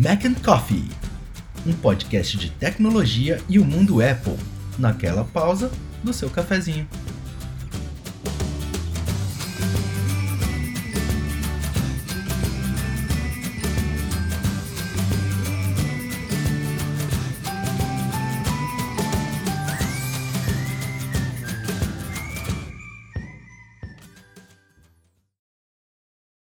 Mac and Coffee, um podcast de tecnologia e o mundo Apple, naquela pausa do seu cafezinho.